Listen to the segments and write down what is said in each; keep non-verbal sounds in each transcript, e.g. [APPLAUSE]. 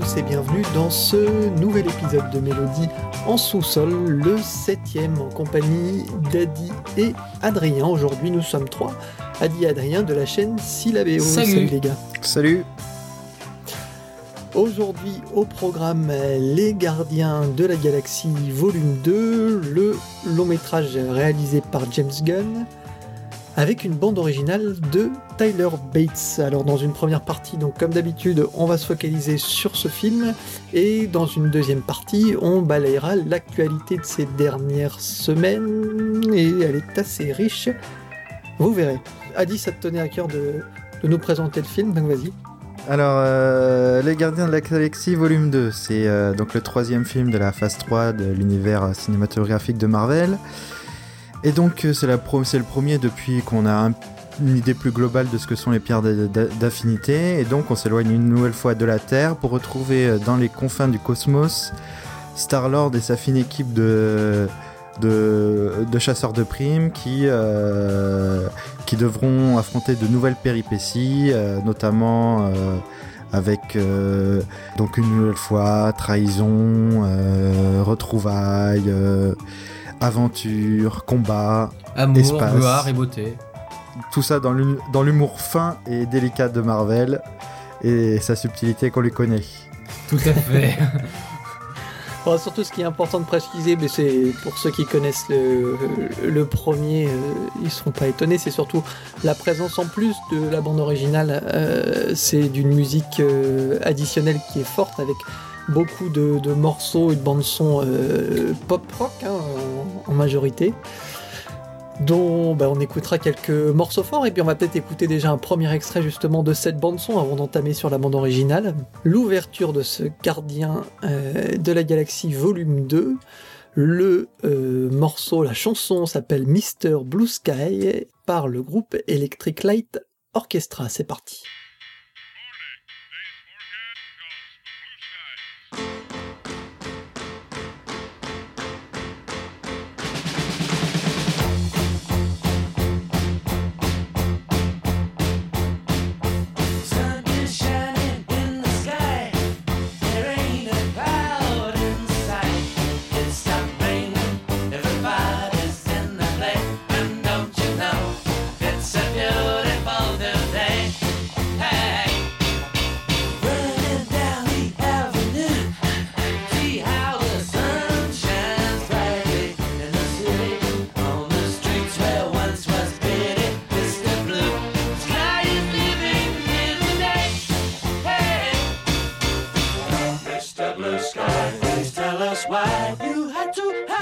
tous et bienvenue dans ce nouvel épisode de Mélodie en sous-sol, le septième en compagnie d'Adi et Adrien. Aujourd'hui nous sommes trois, Adi et Adrien de la chaîne Syllabéo. Salut. les gars. Salut Aujourd'hui au programme Les Gardiens de la Galaxie volume 2, le long métrage réalisé par James Gunn, avec une bande originale de Tyler Bates. Alors dans une première partie, donc comme d'habitude, on va se focaliser sur ce film, et dans une deuxième partie, on balayera l'actualité de ces dernières semaines, et elle est assez riche. Vous verrez. Adi, ça te tenait à cœur de, nous présenter le film, donc vas-y. Alors, euh, Les Gardiens de la Galaxie volume 2, c'est euh, donc le troisième film de la phase 3 de l'univers cinématographique de Marvel. Et donc, euh, c'est le premier depuis qu'on a un- une idée plus globale de ce que sont les pierres d'a- d'a- d'affinité. Et donc, on s'éloigne une nouvelle fois de la Terre pour retrouver euh, dans les confins du cosmos Star-Lord et sa fine équipe de, chasseurs de primes qui, euh, qui devront affronter de nouvelles péripéties, notamment avec donc une nouvelle fois trahison, retrouvailles, aventure, combat, Amour, Espace. gloire et beauté. tout ça dans l'hu- dans l'humour fin et délicat de Marvel et sa subtilité qu'on lui connaît. Tout à fait. [LAUGHS] Bon, surtout, ce qui est important de préciser, mais c'est pour ceux qui connaissent le, le premier, euh, ils seront pas étonnés. C'est surtout la présence en plus de la bande originale. euh, c'est d'une musique euh, additionnelle qui est forte avec beaucoup de, morceaux et de bandes son euh, pop rock hein, en, majorité. Dont bah, on écoutera quelques morceaux forts et puis on va peut-être écouter déjà un premier extrait justement de cette bande son avant d'entamer sur la bande originale. L'ouverture de ce gardien euh, de la galaxie volume 2. Le euh, morceau, la chanson s'appelle Mr. Blue Sky par le groupe Electric Light Orchestra. C'est parti. You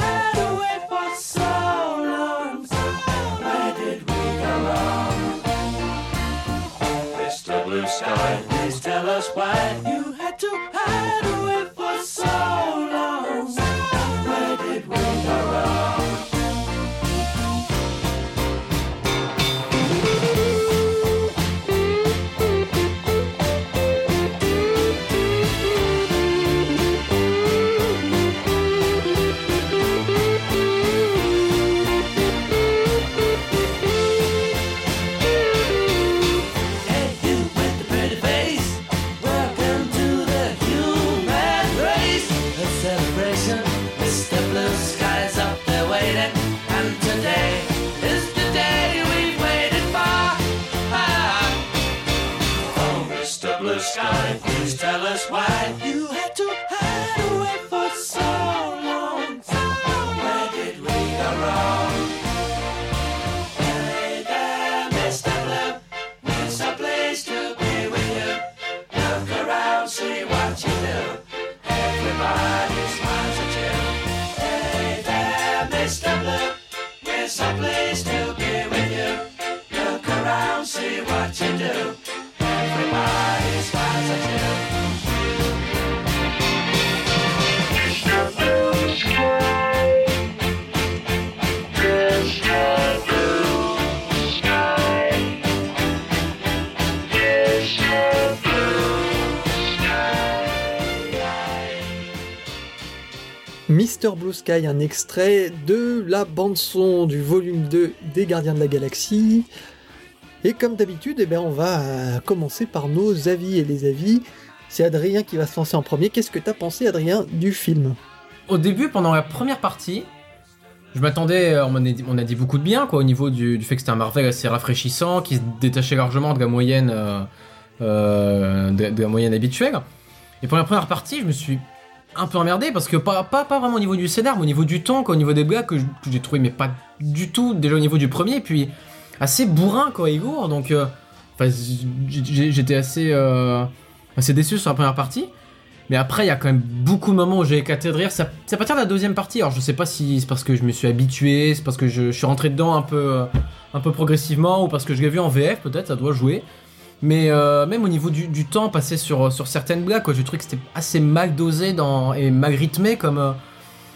Sky, un extrait de la bande-son du volume 2 des Gardiens de la Galaxie. Et comme d'habitude, eh ben, on va commencer par nos avis. Et les avis, C'est Adrien qui va se lancer en premier. Qu'est-ce que t'as pensé, Adrien, du film? Au début, pendant la première partie, je m'attendais, euh, on, a dit- beaucoup de bien, quoi, au niveau du, du fait que c'était un Marvel assez rafraîchissant, qui se détachait largement de la moyenne, euh, euh, de la moyenne habituelle. Et pour la première partie, je me suis un peu emmerdé parce que pas, pas, pas vraiment au niveau du scénar, mais au niveau du ton, quoi, au niveau des blagues que j'ai trouvé, mais pas du tout déjà au niveau du premier, puis assez bourrin, quoi, lourd. Donc, euh, j'étais assez, euh, assez déçu sur la première partie. Mais après, il y a quand même beaucoup de moments où j'ai éclaté de rire. C'est à partir de la deuxième partie. Alors, je sais pas si c'est parce que je me suis habitué, c'est parce que je, je suis rentré dedans un peu, euh, un peu progressivement, ou parce que je l'ai vu en VF, peut-être, ça doit jouer. Mais euh, même au niveau du, temps passé sur, sur certaines blagues, quoi, j'ai trouvé que c'était assez mal dosé et mal rythmé comme, euh,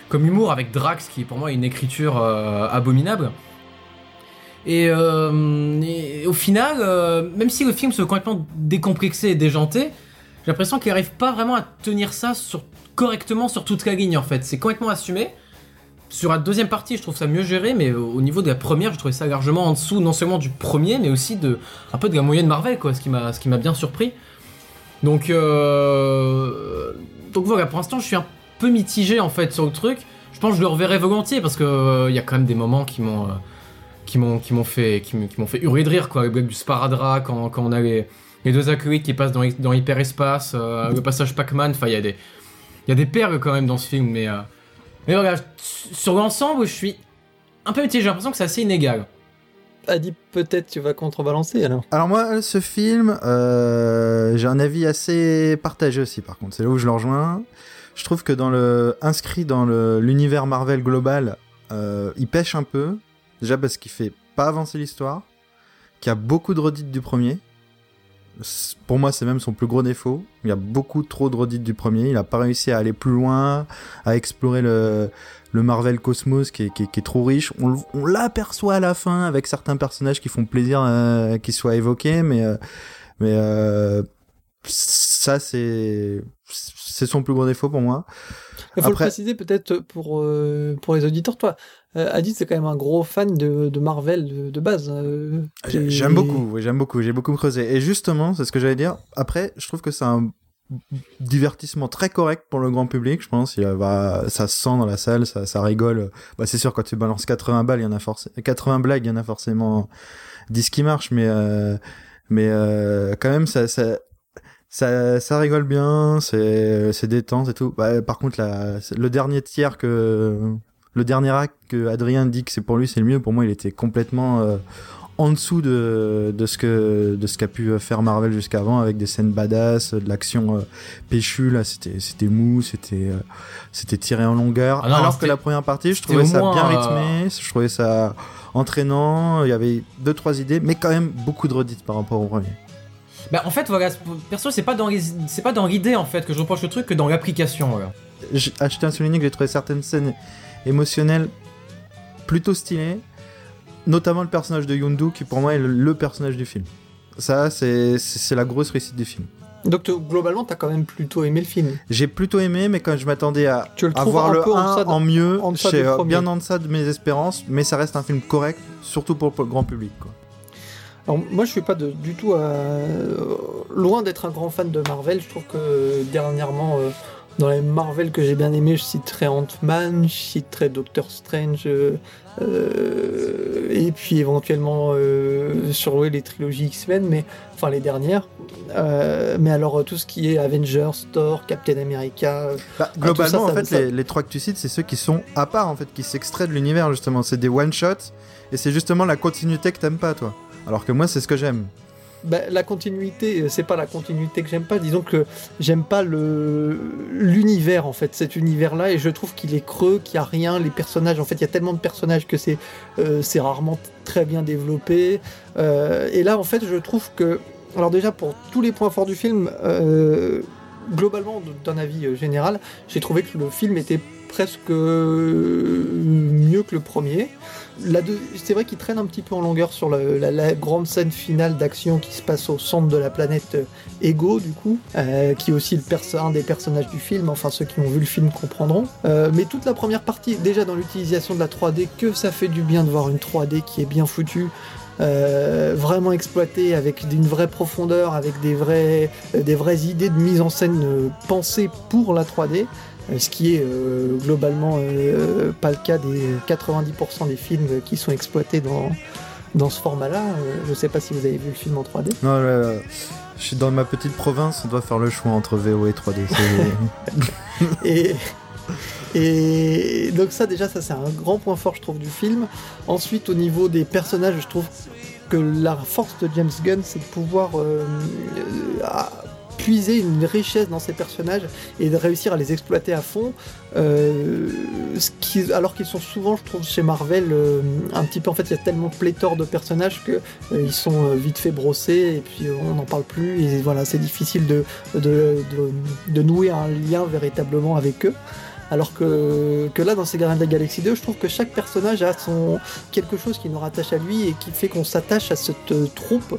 comme humour avec Drax, qui pour moi est une écriture euh, abominable. Et, euh, au final, euh, même si le film se complètement décomplexé et déjanté, j'ai l'impression qu'il arrive pas vraiment à tenir ça correctement sur toute la ligne en fait. C'est complètement assumé. Sur la deuxième partie, je trouve ça mieux géré, mais au niveau de la première, je trouvais ça largement en dessous, non seulement du premier, mais aussi de un peu de la moyenne Marvel, quoi, ce qui m'a, bien surpris. Donc, euh, donc voilà, pour l'instant, je suis un peu mitigé en fait sur le truc. Je pense que je le reverrai volontiers parce que euh, il y a quand même des moments qui m'ont, euh, fait, qui m'ont fait hurler de rire, quoi. Du sparadrap quand, on a les, deux acolytes qui passent dans, dans hyperespace, euh, le passage Pac-Man. Enfin, il y a des, il y a des perles quand même dans ce film, mais, mais voilà, sur l'ensemble, je suis un peu mitigé. J'ai l'impression que c'est assez inégal. Adi, peut-être tu vas contrebalancer alors. Alors moi, ce film, euh, j'ai un avis assez partagé aussi. Par contre, c'est là où je le rejoins. Je trouve que dans le inscrit dans le- l'univers Marvel global, euh, il pêche un peu. Déjà parce qu'il fait pas avancer l'histoire, qu'il y a beaucoup de redites du premier. Pour moi, c'est même son plus gros défaut. Il y a beaucoup trop de redites du premier. Il a pas réussi à aller plus loin, à explorer le, Marvel Cosmos qui est, trop riche. On, l'aperçoit à la fin avec certains personnages qui font plaisir euh, qu'ils soient évoqués, mais euh, euh, ça c'est c'est son plus gros défaut pour moi. Il faut Après- le préciser peut-être pour, euh, pour les auditeurs. Toi, euh, Adi, c'est quand même un gros fan de, de Marvel de, de base. euh, et- J'aime beaucoup, oui, j'aime beaucoup, j'ai beaucoup creusé. Et justement, c'est ce que j'allais dire. Après, je trouve que c'est un divertissement très correct pour le grand public, je pense. Il va, ça se sent dans la salle, ça, ça rigole. Bah, c'est sûr, quand tu balances 80 balles, il y en a forcément, 80 blagues, il y en a forcément 10 qui marchent, mais, euh, mais, euh, quand même, ça, ça, ça, ça rigole bien, c'est, c'est détente et tout. Bah, par contre, la, le dernier tiers que, le dernier acte que Adrien dit que c'est pour lui, c'est le mieux. Pour moi, il était complètement, euh, en dessous de, de ce que de ce qu'a pu faire Marvel jusqu'avant avec des scènes badass, de l'action euh, péchue là, c'était c'était mou, c'était euh, c'était tiré en longueur. Ah non, Alors que la première partie, je trouvais ça moins, bien euh, rythmé, je trouvais ça entraînant, il y avait deux trois idées, mais quand même beaucoup de redites par rapport au premier. Bah, en fait, voilà, perso, c'est pas dans les- c'est pas dans l'idée en fait que je reproche le truc que dans l'application. Voilà. Ah, Je tiens à souligner que j'ai trouvé certaines scènes émotionnelles plutôt stylées, notamment le personnage de Yondu qui pour moi est le, le personnage du film. Ça, c'est la grosse réussite du film. Donc globalement, t'as quand même plutôt aimé le film. J'ai plutôt aimé, mais quand je m'attendais à, à voir un le peu en 1 deçà de- en mieux, en du euh, bien en deçà de mes espérances, mais ça reste un film correct, surtout pour le grand public. Quoi. Alors, moi, je suis pas de- du tout euh, loin d'être un grand fan de Marvel. Je trouve que dernièrement, euh, dans les Marvel que j'ai bien aimé, je citerai Ant-Man, je citerai Doctor Strange, euh, euh, et puis éventuellement sur ouais, les trilogies X-Men, mais enfin les dernières. Mais alors tout ce qui est Avengers, Thor, Captain America, Bah, globalement, ça, ça- en fait, ça- Les, les trois que tu cites, c'est ceux qui sont à part, en fait, qui s'extraient de l'univers, justement. C'est des one-shots, et c'est justement la continuité que t'aimes pas, toi. Alors que moi, c'est ce que j'aime. Bah, la continuité, euh, c'est pas la continuité que j'aime pas. Disons que j'aime pas l'univers en fait, cet univers-là, et je trouve qu'il est creux, qu'il y a rien. Les personnages, en fait, il y a tellement de personnages que c'est euh, rarement très bien développé. Euh, et là, en fait, je trouve que, alors déjà pour tous les points forts du film, globalement, d'un avis général, j'ai trouvé que le film était presque mieux que le premier. C'est vrai qu'il traîne un petit peu en longueur sur la, grande scène finale d'action qui se passe au centre de la planète euh, Ego, du coup, euh, qui est aussi un des personnages du film, enfin ceux qui ont vu le film comprendront. Euh, mais toute la première partie, déjà dans l'utilisation de la 3D, que ça fait du bien de voir une 3D qui est bien foutue, vraiment exploité avec d'une vraie profondeur, avec des vraies, idées de mise en scène pensées pour la 3D. Euh, Ce qui est euh, globalement euh, pas le cas des 90% des films qui sont exploités dans, dans ce format-là. Je sais pas si vous avez vu le film en 3D. Non, je suis dans ma petite province, on doit faire le choix entre VO et 3D. c'est- [LAUGHS] et, et donc ça déjà ça c'est un grand point fort je trouve du film. Ensuite au niveau des personnages je trouve que la force de James Gunn c'est de pouvoir à- puiser une richesse dans ces personnages et de réussir à les exploiter à fond euh, alors qu'ils sont souvent je trouve chez Marvel euh, un petit peu en fait il y a tellement pléthore de personnages que euh, ils sont vite fait brossés et puis on n'en parle plus et voilà c'est difficile de, nouer un lien véritablement avec eux. Alors que, que là, dans ces Gardiens de la Galaxie 2, je trouve que chaque personnage a son quelque chose qui nous rattache à lui et qui fait qu'on s'attache à cette troupe.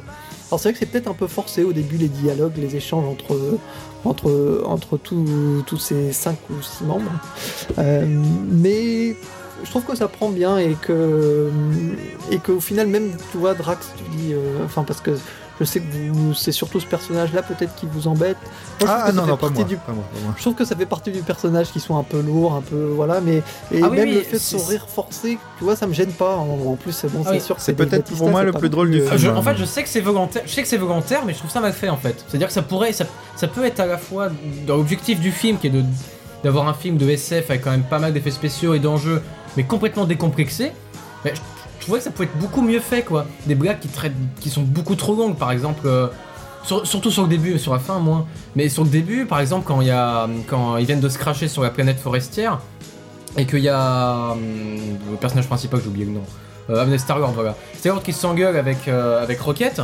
Alors c'est vrai que c'est peut-être un peu forcé au début les dialogues, les échanges entre entre entre tous ces cinq ou six membres, Euh, mais je trouve que ça prend bien et que et qu'au final même tu vois Drax tu dis euh, enfin parce que je sais que vous c'est surtout ce personnage là peut-être qui vous embête Moi, je trouve Ah, que ça non, fait non, pas partie moi, du pas moi, pas moi. je trouve que ça fait partie du personnage qui sont un peu lourds, un peu voilà, mais et Ah oui, même oui, le fait de c'est- son rire forcé, tu vois, ça me gêne pas. En, en plus, c'est bon, Ah c'est oui. sûr que C'est peut-être pour moi le plus drôle du film. Je- en fait, je sais que c'est volontaire, je sais que c'est volontaire, mais je trouve ça mal fait en fait. C'est-à-dire que ça pourrait, ça, ça peut être à la fois dans l'objectif du film qui est de d'avoir un film de SF avec quand même pas mal d'effets spéciaux et d'enjeux, mais complètement décomplexé. Mais je, je trouvais que ça pouvait être beaucoup mieux fait quoi. Des blagues qui traitent, qui sont beaucoup trop longues, par exemple. euh, sur- surtout sur le début, sur la fin moins. Mais sur le début, par exemple, quand y a, ils viennent de se cracher sur la planète forestière et qu'il y a hum, le personnage principal, j'ai oublié le nom. Euh, Star Lord, voilà. Star Lord qui s'engueule avec, euh, avec Rocket,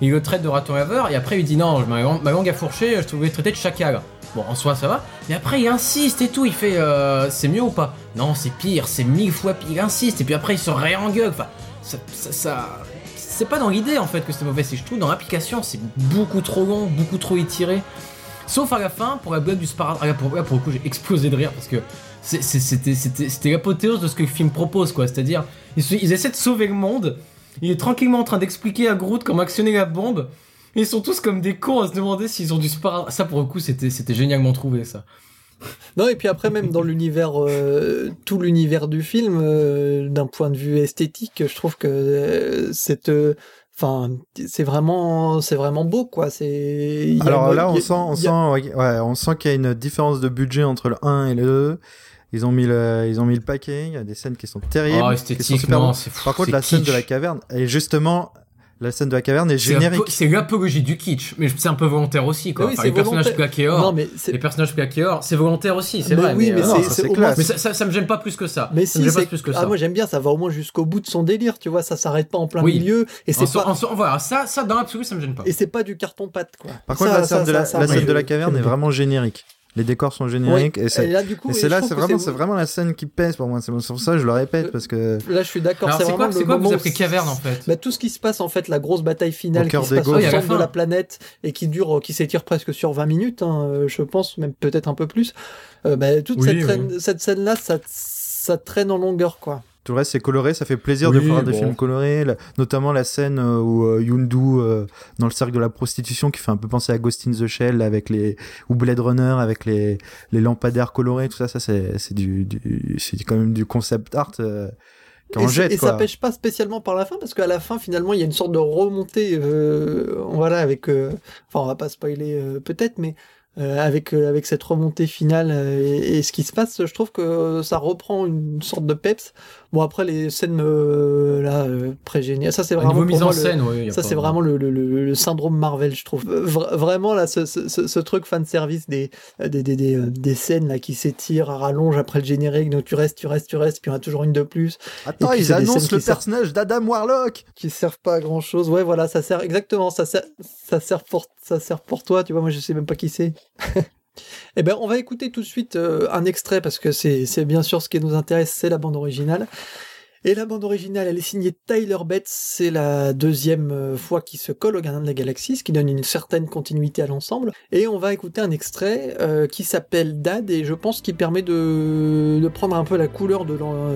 il le traite de raton laveur, et après il dit non, ma, ma langue a fourché, je te voulais traiter de chacal. Bon, en soi ça va, mais après il insiste et tout, il fait euh, c'est mieux ou pas? Non, c'est pire, c'est mille fois pire, il insiste, et puis après il se réengueule, enfin, ça. ça, ça- c'est pas dans l'idée en fait que c'est mauvais, c'est je trouve dans l'application c'est beaucoup trop long, beaucoup trop étiré. Sauf à la fin, pour la blague du sparadrap, ah, pour, là, pour le coup j'ai explosé de rire parce que c'était l'apothéose de ce que le film propose quoi, c'est-à-dire ils, ils essaient de sauver le monde, il est tranquillement en train d'expliquer à Groot comment actionner la bombe, et ils sont tous comme des cons à se demander s'ils ont du sparadrap. Ça pour le coup c'était c'était génialement trouvé ça. Non, et puis après, même dans l'univers, euh, tout l'univers du film, euh, d'un point de vue esthétique, je trouve que euh, cette. euh, Enfin, c'est vraiment, c'est vraiment beau, quoi. C'est. il y a Alors là, on a- sent, on sent, ouais, on sent qu'il y a une différence de budget entre le 1 et le 2. Ils ont mis le, ils ont mis le paquet. Il y a des scènes qui sont terribles. Oh, esthétiquement, c'est fou, Par contre, la scène de kitsch. la caverne, et justement, la scène de la caverne est générique. C'est l'apologie du kitsch, mais c'est un peu volontaire aussi quoi. Oui, Enfin, les personnages Non, mais c'est. les personnages plaqués or, c'est volontaire aussi, c'est Mais vrai. oui, mais euh, non, c'est- moins- mais ça, ça, ça me gêne pas plus que ça. Mais ça me si, gêne pas plus que Ah, ça. moi j'aime bien, ça va au moins jusqu'au bout de son délire, tu vois, ça s'arrête pas en plein Oui. milieu, et En c'est so- pas. en so- voilà, ça, ça dans l'absolu, ça me gêne pas. Et c'est pas du carton-pâte, quoi. Par contre, la scène, de, la, caverne est vraiment générique. Les décors sont génériques. Ouais. Et c'est, Et là, du coup, c'est là, c'est vraiment, c'est- c'est vraiment la scène qui pèse pour moi. C'est pour ça que je le répète parce que. Là, je suis d'accord, Alors c'est quoi, c'est le quoi vous appelez caverne en fait Bah, tout ce qui se passe en fait, la grosse bataille finale qui se passe au. Oui, centre de fin. la planète et qui dure, qui s'étire presque sur 20 minutes, hein, euh, je pense, même peut-être un peu plus. Euh, bah, toute Oui, cette, oui. traîne- cette scène-là, ça, ça traîne en longueur, quoi. Tout le reste, c'est coloré, ça fait plaisir Oui, de voir des bon. films colorés, la- notamment la scène euh, où euh, Yundu euh, dans le cercle de la prostitution qui fait un peu penser à Ghost in the Shell avec les ou Blade Runner avec les les lampadaires colorés, tout ça, ça c'est c'est du, du c'est quand même du concept art euh, Et, jette et ça pêche pas spécialement par la fin parce qu'à la fin finalement il y a une sorte de remontée euh, voilà avec euh, enfin on va pas spoiler euh, peut-être mais euh, avec euh, avec cette remontée finale euh, et, et ce qui se passe je trouve que ça reprend une sorte de peps bon après les scènes euh, là euh, pré-géniales ça c'est vraiment mise en moi, le- scène, oui. ça, c'est vraiment le, le, le, le syndrome Marvel, je trouve. Euh, vra- vraiment, là, ce, ce, ce, ce truc fan service des, des, des, des, euh, des scènes là, qui s'étirent à rallonge après le générique. Donc, tu restes, tu restes, tu restes, puis il y en a toujours une de plus Attends, puis ils annoncent le personnage d'Adam Warlock. qui servent pas à grand chose. Ouais, voilà, ça sert exactement. Ça sert, ça sert, pour, ça sert pour toi. Tu vois, moi, je sais même pas qui c'est. [LAUGHS] Eh ben, on va écouter tout de suite euh, un extrait parce que c'est bien sûr ce qui nous intéresse, c'est la bande originale. Et la bande originale, elle est signée Tyler Bates. C'est la deuxième euh, fois qu'il se colle au Gardien de la Galaxie, ce qui donne une certaine continuité à l'ensemble. Et on va écouter un extrait euh, qui s'appelle Dad, et je pense qu'il permet de, prendre un peu la couleur de l'en-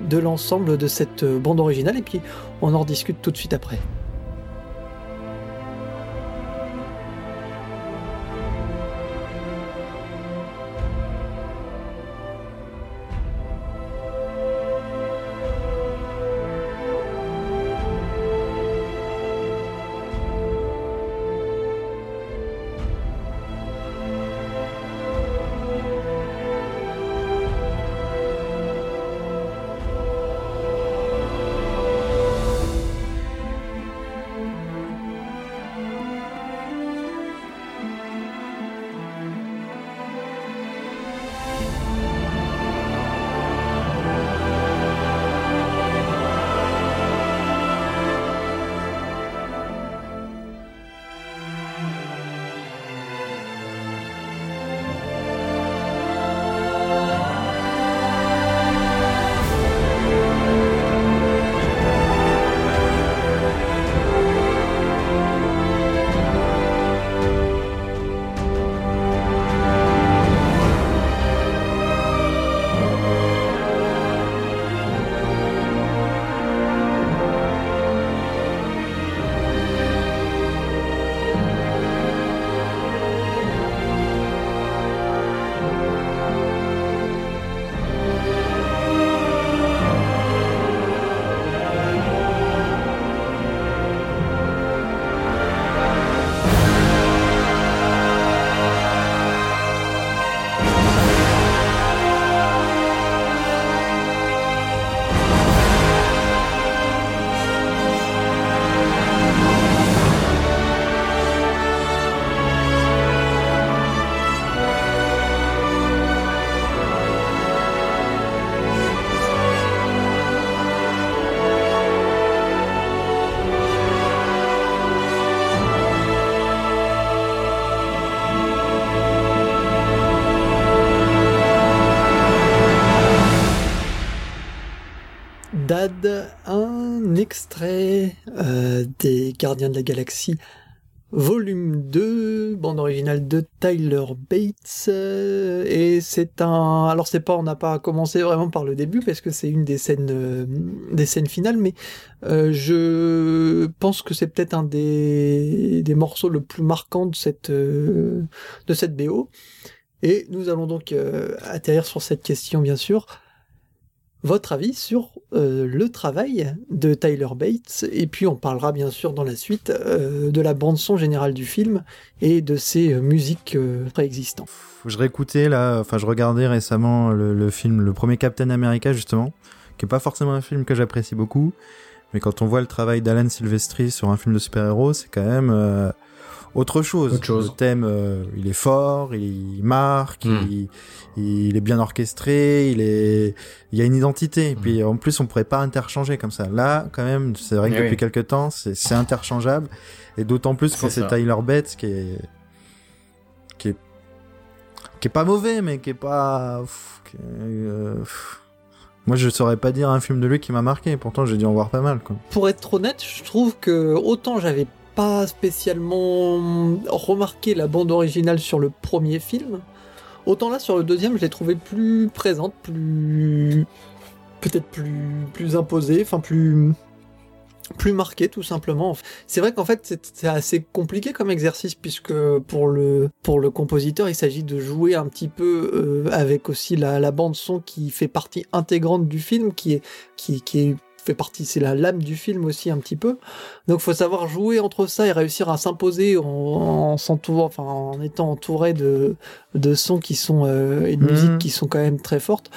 de l'ensemble de cette bande originale. Et puis, on en rediscute tout de suite après. Gardiens de la Galaxie, volume 2, bande originale de Tyler Bates, euh, et c'est un... Alors c'est pas, on n'a pas commencé vraiment par le début, parce que c'est une des scènes, euh, des scènes finales, mais euh, je pense que c'est peut-être un des, des morceaux le plus marquant de cette, de cette BO. Et nous allons donc atterrir sur cette question, bien sûr. Votre avis sur euh, le travail de Tyler Bates, et puis on parlera bien sûr dans la suite euh, de la bande-son générale du film et de ses euh, musiques préexistantes. Je réécoutais là, enfin je regardais récemment le, le film, le premier Captain America justement, qui est pas forcément un film que j'apprécie beaucoup, mais quand on voit le travail d'Alan Silvestri sur un film de super-héros, c'est quand même autre chose. Autre chose. Le thème, euh, il est fort, il marque, Mm. il, il est bien orchestré, il est, il y a une identité. Et puis en plus, on pourrait pas interchanger comme ça. Là, quand même, c'est vrai que Eh depuis oui. quelques temps, c'est interchangeable, et d'autant plus quand C'est. Tyler Bates qui est, qui est qui est pas mauvais, mais qui est pas. pff, qui est, euh. Moi, je saurais pas dire un film de lui qui m'a marqué. Pourtant, j'ai dû en voir pas mal. Quoi. Pour être honnête, je trouve que autant j'avais pas spécialement remarqué la bande originale sur le premier film, autant là sur le deuxième, je l'ai trouvé plus présente, plus peut-être plus plus imposée, enfin plus plus marquée tout simplement. C'est vrai qu'en fait c'est assez compliqué comme exercice puisque pour le pour le compositeur il s'agit de jouer un petit peu euh, avec aussi la, la bande son qui fait partie intégrante du film qui est qui est fait partie, c'est la lame du film aussi un petit peu. Donc faut savoir jouer entre ça et réussir à s'imposer en, en s'entourant, enfin en étant entouré de de sons qui sont euh, et de Mhm. musiques qui sont quand même très fortes.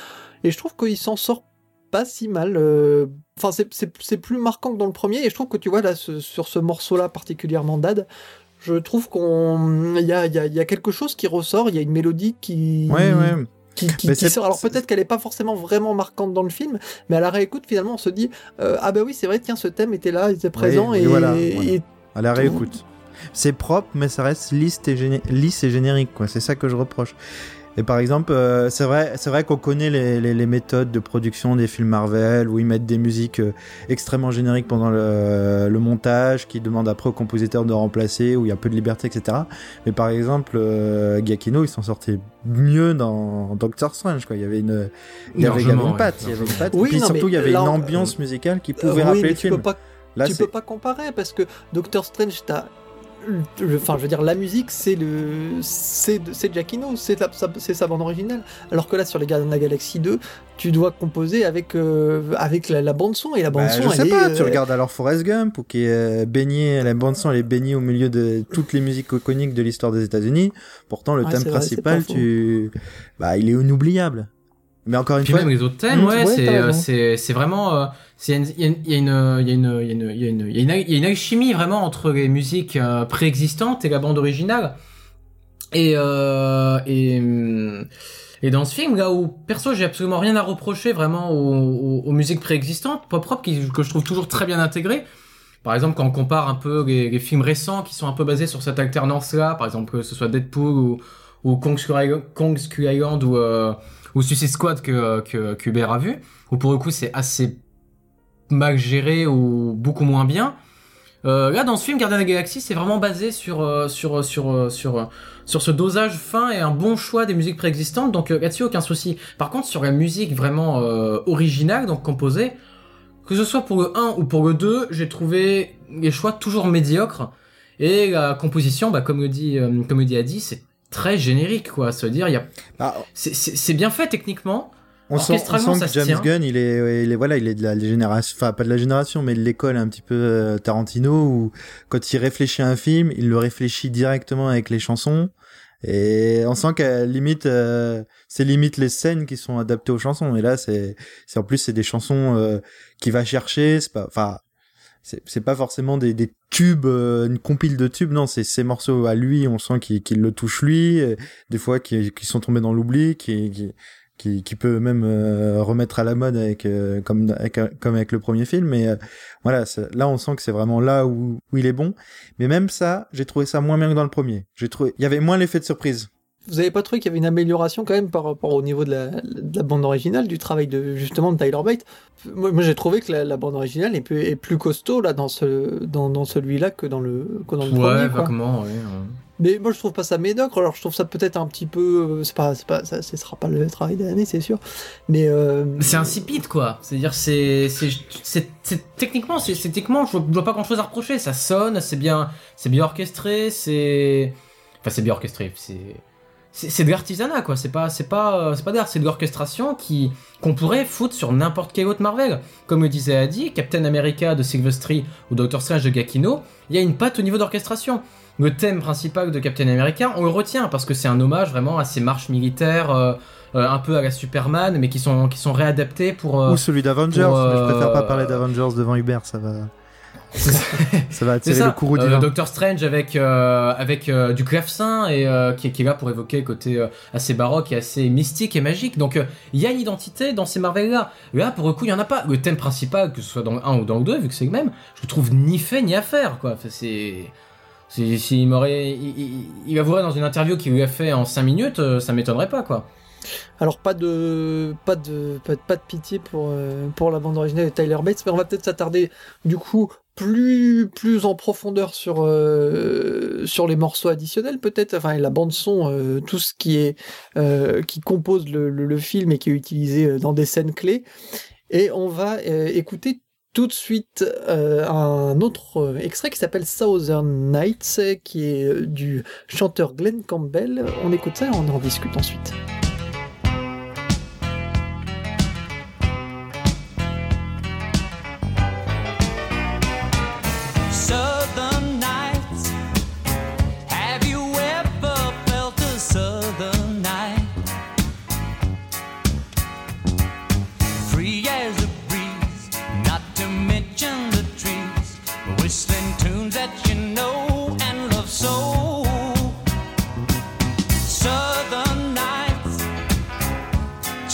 Et je trouve qu'il s'en sort pas si mal. euh, Enfin c'est c'est plus marquant que dans le premier et je trouve que tu vois là ce- sur ce morceau-là particulièrement Dad. Je trouve qu'on il y a, il y, a, y a quelque chose qui ressort, il y a une mélodie qui, Ouais, ouais. Qui, qui, Mais qui c'est- sort. Alors peut-être qu'elle est pas forcément vraiment marquante dans le film, mais à la réécoute finalement on se dit euh, ah bah oui c'est vrai tiens ce thème était là, il était présent oui, et, voilà, voilà. et- À la réécoute. C'est propre, mais ça reste lisse et, géné- lisse et générique. quoi. C'est ça que je reproche. Et par exemple, euh, c'est vrai, c'est vrai qu'on connaît les, les, les méthodes de production des films Marvel où ils mettent des musiques euh, extrêmement génériques pendant le, le montage, qui demandent après au compositeur de remplacer, où il y a peu de liberté, etc. Mais par exemple, euh, Giacchino, ils s'en sortaient mieux dans Doctor Strange. Quoi. Il y avait une, il y avait, une patte, ouais, il y avait une patte. Oui, et puis non, surtout, mais il y avait là, une ambiance musicale qui pouvait oui, rappeler mais le tu film. peux pas Là, tu peux pas comparer parce que Doctor Strange, t'as. Le- Enfin, je veux dire, la musique, c'est le, c'est c'est Giacchino, c'est c'est sa bande originale. Alors que là, sur les Gardiens de la Galaxie 2, tu dois composer avec euh, avec la, la bande son et la bande Bah, son. je elle sais est, pas, tu euh, regardes alors Forrest Gump, ou qui est euh, baigné, la bande son elle est baignée au milieu de toutes les musiques iconiques de l'histoire des États-Unis. Pourtant, le Ouais, thème vrai, principal, tu, bah, il est inoubliable. Mais encore une Puis fois, même les autres thèmes, Mm, ouais, ouais, c'est, euh, c'est, c'est vraiment, euh, il y a une, il y y y a une, alchimie vraiment entre les musiques euh, préexistantes et la bande originale. Et, euh, et, et dans ce film, là où perso j'ai absolument rien à reprocher vraiment aux, musiques préexistantes, pop propres, que je trouve toujours très bien intégrées. Par exemple, quand on compare un peu les, films récents qui sont un peu basés sur cette alternance-là, par exemple que ce soit Deadpool ou, ou Kong Skull Island, ou, euh, ou Suicide Squad que, que, que Hubert a vu, où pour le coup c'est assez mal géré ou beaucoup moins bien. Euh, là, dans ce film, Gardien de la Galaxie, c'est vraiment basé sur, euh, sur, sur, euh, sur, euh, sur ce dosage fin et un bon choix des musiques préexistantes, donc euh, là-dessus, aucun souci. Par contre, sur la musique vraiment originale, donc composée, que ce soit pour le 1 ou pour le 2, j'ai trouvé les choix toujours médiocres. Et la composition, bah, comme le dit, comme le dit Adi, c'est très générique, quoi. Se dire, y a, ah, c'est, c'est bien fait techniquement, on sent, on sent que James. Gunn, il est, il est, voilà, il est de la génération, enfin pas de la génération, mais de l'école un petit peu euh, Tarantino où quand il réfléchit à un film, il le réfléchit directement avec les chansons. Et on sent qu'à limite, euh, c'est limite les scènes qui sont adaptées aux chansons. Et là, c'est, c'est en plus c'est des chansons euh, qu'il va chercher. C'est pas, enfin, c'est, pas forcément des, des tubes, euh, une compile de tubes. Non, c'est ces morceaux à lui. On sent qu'il, qu'il le touche lui. euh, Des fois, qui, qui sont tombés dans l'oubli, qui, qui, qui, qui peut même euh, remettre à la mode avec, euh, comme, avec, comme avec le premier film. Mais euh, voilà, là, on sent que c'est vraiment là où, où il est bon. Mais même ça, j'ai trouvé ça moins bien que dans le premier. J'ai trouvé, il y avait moins l'effet de surprise. Vous avez pas trouvé qu'il y avait une amélioration quand même par rapport au niveau de la, de la bande originale, du travail de justement de Tyler Bate? Moi, moi, j'ai trouvé que la, la bande originale est plus, est plus costaud là dans ce dans, dans celui-là que dans le que dans le ouais, premier. quoi. vaguement, ouais. ouais. Mais moi je trouve pas ça médiocre. Alors je trouve ça peut-être un petit peu, euh, c'est pas pas ça, ce sera pas le travail de l'année c'est sûr. Mais euh, C'est insipide, quoi. C'est-à-dire, c'est, c'est, techniquement, c'est, techniquement, je vois, pas grand-chose à reprocher. Ça sonne, c'est bien, c'est bien orchestré, c'est, enfin, c'est bien orchestré. C'est, c'est, de l'artisanat, quoi. C'est pas, c'est pas, euh, c'est pas d'art, c'est de l'orchestration qui, qu'on pourrait foutre sur n'importe quel autre Marvel. Comme le disait Adi, Captain America de Silvestri ou Doctor Strange de Gacchino, il y a une patte au niveau d'orchestration. Le thème principal de Captain America, on le retient parce que c'est un hommage vraiment à ces marches militaires, euh, euh, un peu à la Superman, mais qui sont, qui sont réadaptés pour. euh, Ou celui d'Avengers. mais je préfère pas euh, parler d'Avengers devant Hubert. Ça va, [LAUGHS] ça. va C'est attirer ça. le courroux Euh, divin. Doctor Strange avec euh, avec euh, du clavecin et euh, qui, qui est là pour évoquer le côté euh, assez baroque et assez mystique et magique. Donc euh, il y a une identité dans ces Marvel là. Là pour le coup il y en a pas. Le thème principal que ce soit dans le 1 ou dans le 2 vu que c'est le même, je le trouve ni fait ni à faire quoi. Enfin, c'est c'est- s'il m'aurait il, il, il avouerait dans une interview qu'il lui a fait en 5 minutes, euh, ça m'étonnerait pas quoi. alors pas de pas de pas, de- pitié pour euh, pour la bande originale de Tyler Bates. Mais on va peut-être s'attarder du coup plus plus en profondeur sur euh, sur les morceaux additionnels peut-être. Enfin la bande son, euh, tout ce qui est euh, qui compose le, le, le film et qui est utilisé dans des scènes clés. Et on va écouter tout de suite euh, un autre euh, extrait qui s'appelle Southern Nights, qui est euh, du chanteur Glenn Campbell. On écoute ça et on en discute ensuite.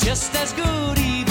just as good even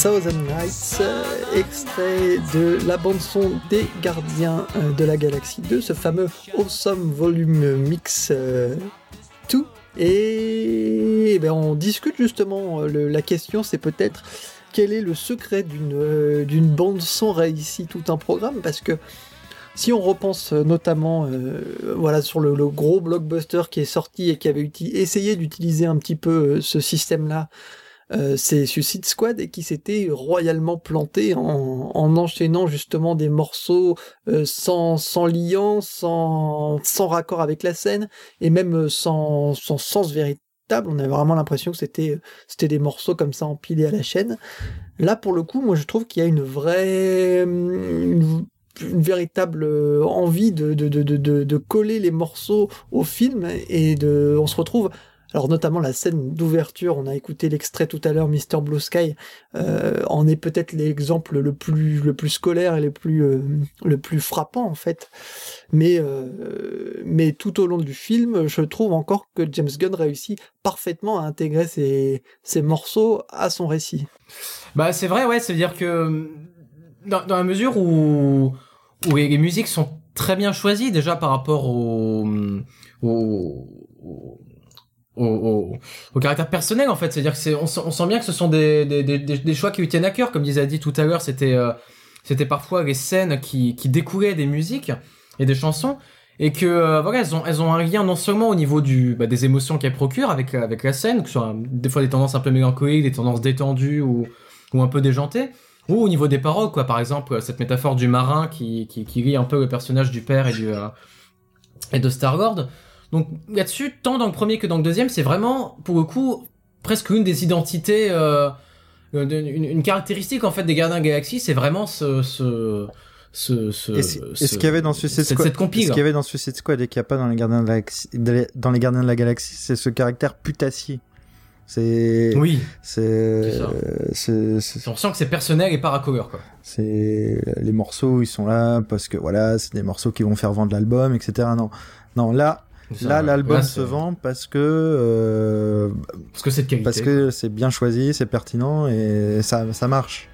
Thousand Nights, euh, extrait de la bande-son des Gardiens euh, de la Galaxie 2, ce fameux Awesome Volume Mix euh, 2. Et, eh ben, on discute justement, euh, la question c'est peut-être quel est le secret d'une euh, bande-son réussie tout un programme? Parce que si on repense euh, notamment euh, voilà, sur le, gros blockbuster qui est sorti et qui avait essayé d'utiliser un petit peu euh, ce système-là, euh, c'est Suicide Squad et qui s'était royalement planté en, en enchaînant justement des morceaux euh, sans, sans liant, sans, sans raccord avec la scène et même euh, sans, sans sens véritable. On avait vraiment l'impression que c'était c'était des morceaux comme ça empilés à la chaîne. Là, pour le coup, moi, je trouve qu'il y a une vraie, une, une véritable euh, envie de, de, de, de- de coller les morceaux au film et de, on se retrouve. Alors notamment la scène d'ouverture, on a écouté l'extrait tout à l'heure, Mr Blue Sky, euh, en est peut-être l'exemple le plus le plus scolaire et le plus euh, le plus frappant en fait. Mais euh, mais tout au long du film, je trouve encore que James Gunn réussit parfaitement à intégrer ces ces morceaux à son récit. Bah c'est vrai, ouais, c'est-à-dire que dans, la mesure où, où les, les musiques sont très bien choisies déjà par rapport au, au, au, au, caractère personnel en fait, c'est-à-dire que c'est, on, sent- bien que ce sont des, des, choix qui lui tiennent à cœur, comme disait dit tout à l'heure, c'était euh, c'était parfois les scènes qui, qui des musiques et des chansons. Et que euh, voilà elles ont elles ont un lien non seulement au niveau du bah, des émotions qu'elles procurent avec avec la scène que ce soit des fois des tendances un peu mélancoliques des tendances détendues ou ou un peu déjantées ou au niveau des paroles quoi. Par exemple cette métaphore du marin qui qui qui lie un peu le personnage du père et du euh, et de Star-Lord donc là-dessus tant dans le premier que dans le deuxième c'est vraiment pour le coup presque une des identités euh, euh, d'une- une, une caractéristique en fait des Gardiens de la Galaxie c'est vraiment ce ce ce, ce, Et ce- ce qu'il y avait dans Suicide Squad, cette ce qu'il y avait dans Suicide Squad et qu'il n'y a pas dans les Gardiens de la Galaxie, dans les Gardiens de la Galaxie, c'est ce caractère putassier. C'est, oui. c'est, c'est, on sent que c'est personnel et pas raccord quoi. C'est- les morceaux, ils sont là parce que voilà, c'est des morceaux qui vont faire vendre l'album, etc. Non, non, là, ça, là, l'album se vend parce que, euh, parce que c'est de qualité. parce que c'est bien choisi, c'est pertinent et ça, ça marche.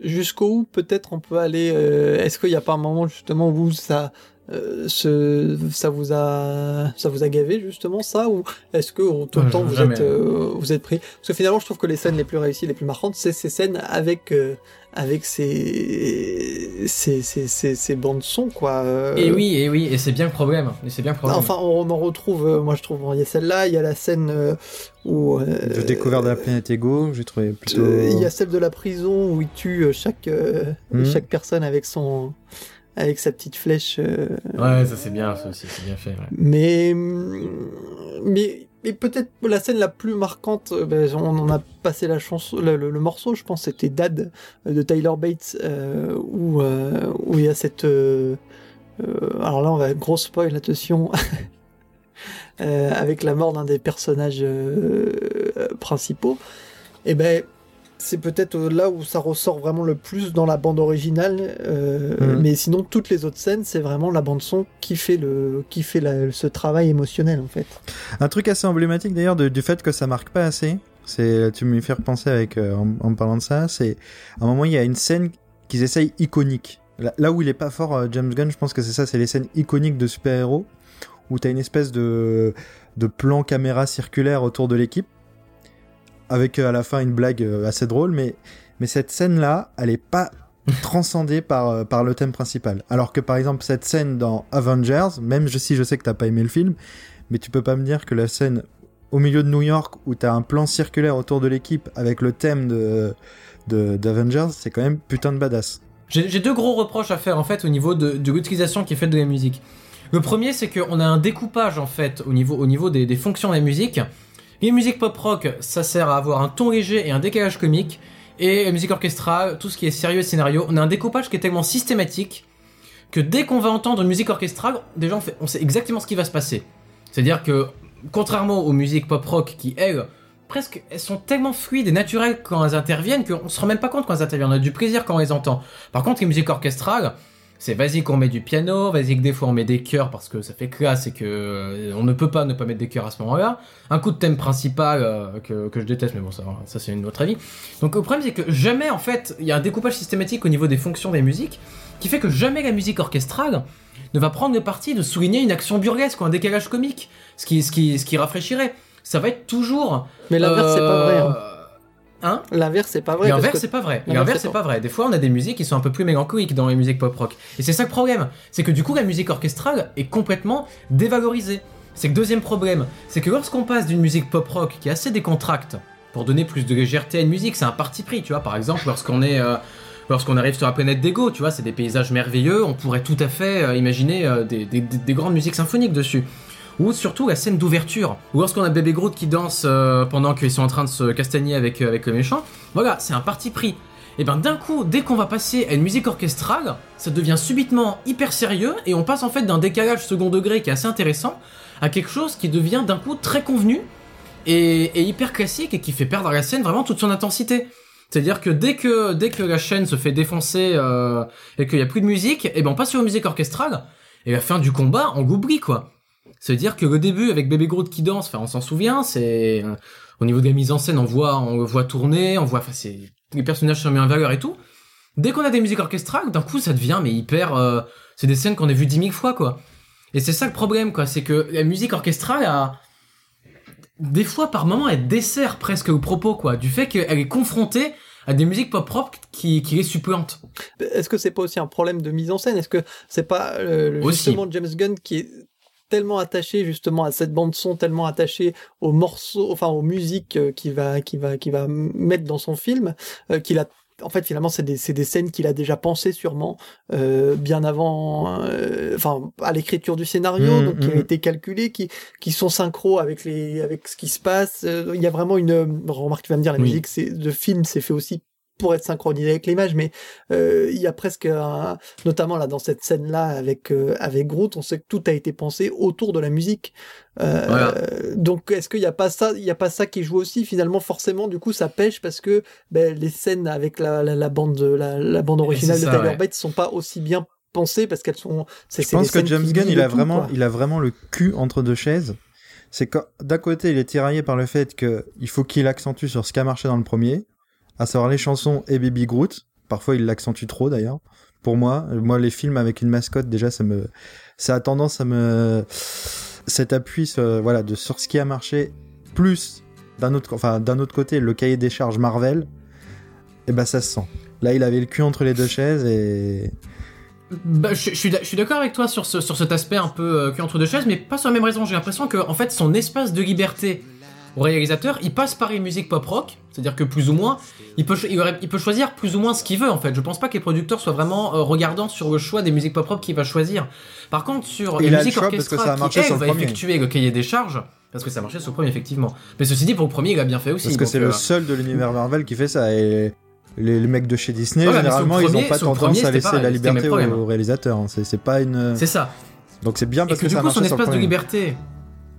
Jusqu'où où peut-être on peut aller euh, Est-ce qu'il n'y a pas un moment justement où ça, euh, ce, ça vous a, ça vous a gavé justement ça ou est-ce que autant Ouais, vous jamais. êtes, euh, vous êtes pris? Parce que finalement, je trouve que les scènes les plus réussies, les plus marquantes, c'est ces scènes avec, euh, avec ces, ces, ces, ces, ces bandes son quoi. euh. Et oui, et oui, et c'est bien le problème. Et c'est bien le problème. Enfin, on en retrouve. euh, moi, je trouve. Il y a celle-là. Il y a la scène euh, où. euh, De découverte de la planète Ego, j'ai trouvé plutôt. Il y a celle de la prison où il tue chaque euh, Mhm. chaque personne avec son avec sa petite flèche. euh, Ouais, ça c'est bien, ça aussi, c'est bien fait. ouais. Mais mais mais peut-être la scène la plus marquante. euh, ben, on en a passé la chanson, le, le- le morceau. Je pense c'était Dad euh, de Tyler Bates euh, où euh, où il y a cette. alors là, on va gros spoil, attention. [LAUGHS] Avec la mort d'un des personnages principaux, et ben c'est peut-être euh, là où ça ressort vraiment le plus dans la bande originale. euh, Mhm. Mais sinon, toutes les autres scènes, c'est vraiment la bande son qui fait le qui fait la- ce travail émotionnel en fait. Un truc assez emblématique d'ailleurs du fait que ça marque pas assez. C'est, tu me fais repenser avec euh, en, parlant de ça. C'est à un moment il y a une scène qu'ils essayent iconique. Là, là où il est pas fort, euh, James Gunn, je pense que c'est ça, c'est les scènes iconiques de super-héros où t'as une espèce de de plan caméra circulaire autour de l'équipe avec euh, à la fin une blague euh, assez drôle, mais mais cette scène là, elle est pas [LAUGHS] transcendée par euh, par le thème principal. Alors que par exemple cette scène dans Avengers, même si je sais que t'as pas aimé le film, mais tu peux pas me dire que la scène au milieu de New York où t'as un plan circulaire autour de l'équipe avec le thème de de- d'Avengers, c'est quand même putain de badass. J'ai j'ai deux gros reproches à faire en fait au niveau de, de l'utilisation qui est faite de la musique. Le premier, c'est qu'on a un découpage en fait au niveau, au niveau des, des fonctions de la musique. Les musiques pop rock, ça sert à avoir un ton léger et un décalage comique. Et la musique orchestrale, tout ce qui est sérieux et scénario, on a un découpage qui est tellement systématique que dès qu'on va entendre une musique orchestrale, déjà on, on sait exactement ce qui va se passer. C'est-à-dire que, contrairement aux musiques pop rock qui, elles, presque, elles sont tellement fluides et naturelles quand elles interviennent qu'on se rend même pas compte quand elles interviennent. On a du plaisir quand on les entend. Par contre, les musiques orchestrales, C'est vas-y qu'on met du piano, vas-y que des fois on met des chœurs parce que ça fait classe et que euh, on ne peut pas ne pas mettre des chœurs à ce moment-là. Un coup de thème principal euh, que, que je déteste, mais bon ça, ça c'est une autre avis. Donc le problème c'est que jamais en fait il y a un découpage systématique au niveau des fonctions des musiques qui fait que jamais la musique orchestrale ne va prendre le parti de souligner une action burlesque ou un décalage comique, ce qui, ce qui, ce qui rafraîchirait. Ça va être toujours. Mais l'inverse, c'est pas vrai. hein. Hein L'inverse, c'est pas vrai. L'inverse, que- c'est pas vrai. L'inverse, c'est pas vrai. Des fois, on a des musiques qui sont un peu plus mélancoliques dans les musiques pop rock. Et c'est ça le problème. C'est que du coup, la musique orchestrale est complètement dévalorisée. C'est le deuxième problème. C'est que lorsqu'on passe d'une musique pop rock qui est assez décontracte pour donner plus de légèreté à une musique, c'est un parti pris, tu vois. Par exemple, lorsqu'on est. euh, Lorsqu'on arrive sur la planète d'Ego, tu vois, c'est des paysages merveilleux, on pourrait tout à fait euh, imaginer euh, des, des- des- des grandes musiques symphoniques dessus. Ou surtout la scène d'ouverture, ou lorsqu'on a Baby Groot qui danse euh, pendant qu'ils sont en train de se castagner avec, euh, avec le méchant, voilà, c'est un parti pris. Et ben d'un coup, dès qu'on va passer à une musique orchestrale, ça devient subitement hyper sérieux et on passe en fait d'un décalage second degré qui est assez intéressant à quelque chose qui devient d'un coup très convenu et, et hyper classique et qui fait perdre à la scène vraiment toute son intensité. C'est-à-dire que dès que dès que la chaîne se fait défoncer euh, et qu'il y a plus de musique, et ben on passe sur une musique orchestrale et la fin du combat on l'oublie quoi. C'est-à-dire que le début avec Baby Groot qui danse, enfin on s'en souvient, c'est euh, au niveau de la mise en scène on voit on le voit tourner, on voit enfin c'est les personnages sont mis en valeur et tout. Dès qu'on a des musiques orchestrales, d'un coup ça devient mais hyper euh, c'est des scènes qu'on a vues dix mille fois quoi. Et c'est ça le problème quoi, c'est que la musique orchestrale a des fois par moments elle dessert presque au propos quoi, du fait qu'elle est confrontée à des musiques pop rock qui, qui les supplantent. Est-ce que c'est pas aussi un problème de mise en scène? Est-ce que c'est pas euh, justement James Gunn qui est tellement attaché justement à cette bande son, tellement attaché aux morceaux, enfin aux musiques euh, qu'il va, qu'il va, qu'il va mettre dans son film, euh, qu'il a en fait, finalement, c'est des, c'est des scènes qu'il a déjà pensées sûrement euh, bien avant, euh, enfin, à l'écriture du scénario, Mhm, donc qui a mhm. été calculé, qui, qui sont synchro avec les, avec ce qui se passe. Euh, Il y a vraiment une, remarque, tu vas me dire, la Oui. musique, c'est, de film, c'est fait aussi pour être synchronisé avec l'image, mais euh, il y a presque un, notamment là dans cette scène là avec euh, avec Groot, on sait que tout a été pensé autour de la musique. Euh, Voilà. Donc est-ce qu'il n'y a pas ça, il y a pas ça qui joue aussi finalement forcément du coup ça pêche parce que ben, les scènes avec la, la, la bande la, la bande originale c'est de Tiger ouais. Bates sont pas aussi bien pensées parce qu'elles sont. Je pense que James Gunn, il a tout, vraiment, quoi. il a vraiment le cul entre deux chaises. C'est que d'un côté, il est tiraillé par le fait que il faut qu'il accentue sur ce qui a marché dans le premier, à savoir les chansons et Baby Groot. Parfois, il l'accentue trop d'ailleurs. Pour moi, moi, les films avec une mascotte, déjà, ça me, ça a tendance à me, cet appui, voilà, de sur ce qui a marché, plus d'un autre, enfin, d'un autre côté, le cahier des charges Marvel, et ben, ça se sent. Là, il avait le cul entre les deux chaises et Bah, je, je suis d'accord avec toi sur, ce, sur cet aspect un peu euh, cul entre deux chaises, mais pas sur la même raison. J'ai l'impression que en fait son espace de liberté au réalisateur, il passe par les musiques pop rock, c'est-à-dire que plus ou moins, il peut, il, choisir plus ou moins ce qu'il veut en fait. Je pense pas que les producteurs soient vraiment euh, regardants sur le choix des musiques pop rock qu'il va choisir. Par contre, sur les musiques orchestrales qui elle le va premier. effectuer le cahier des charges, parce que ça a marché sur le premier effectivement. Mais ceci dit, pour le premier, il a bien fait aussi. Parce que c'est euh, le seul de l'univers Marvel qui fait ça. Et les, les mecs de chez Disney, généralement, le ils premier- n'ont pas tendance premier, à laisser pareil, la liberté aux, aux réalisateurs. hein. C'est pas une. C'est ça. Donc c'est bien Et parce que que, du ça coup, son espace de premier. liberté.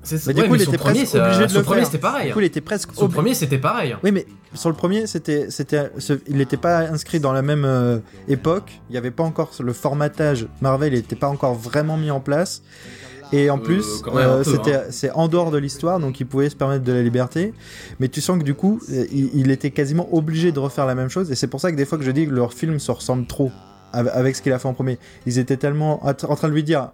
C'est Mais du coup, il était presque obligé de le premier, c'était pareil. Du coup, il était presque. Sur le premier, c'était pareil. Oui, mais sur le premier, c'était, c'était, il n'était pas inscrit dans la même euh, époque. Il n'y avait pas encore le formatage Marvel, n'était pas encore vraiment mis en place. Et en Euh, plus, euh, c'était, hein. c'est en dehors de l'histoire, donc il pouvait se permettre de la liberté. Mais tu sens que du coup, il, il était quasiment obligé de refaire la même chose. Et c'est pour ça que des fois que je dis que leurs films se ressemblent trop avec, ce qu'il a fait en premier. Ils étaient tellement en en train de lui dire,